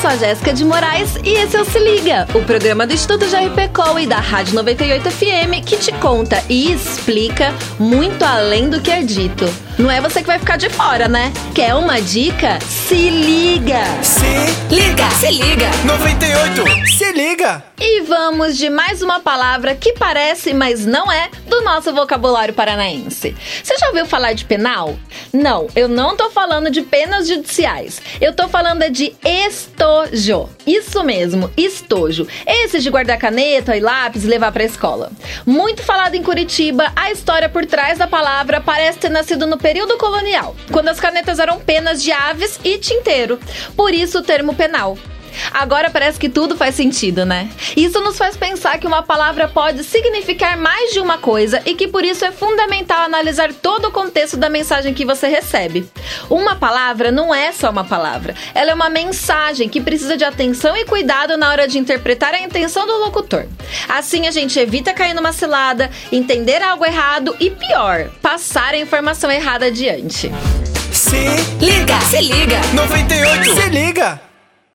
sou a Jéssica de Moraes e esse é o Se Liga, o programa do Instituto JRPCOL e da Rádio 98 FM que te conta e explica muito além do que é dito. Não é você que vai ficar de fora, né? Quer uma dica? Se liga! Se Liga, se liga. 98, se liga! E vamos de mais uma palavra que parece, mas não é, do nosso vocabulário paranaense. Você já ouviu falar de penal? Não, eu não tô falando de penas judiciais. Eu tô falando é de estojo. Isso mesmo, estojo. Esse de guardar caneta e lápis e levar pra escola. Muito falado em Curitiba, a história por trás da palavra parece ter nascido no período colonial, quando as canetas eram penas de aves e tinteiro. Por isso o termo penal. Agora parece que tudo faz sentido, né? Isso nos faz pensar que uma palavra pode significar mais de uma coisa e que por isso é fundamental analisar todo o contexto da mensagem que você recebe. Uma palavra não é só uma palavra, ela é uma mensagem que precisa de atenção e cuidado na hora de interpretar a intenção do locutor. Assim a gente evita cair numa cilada, entender algo errado e pior, passar a informação errada adiante. Se Liga, se liga. 98, se liga!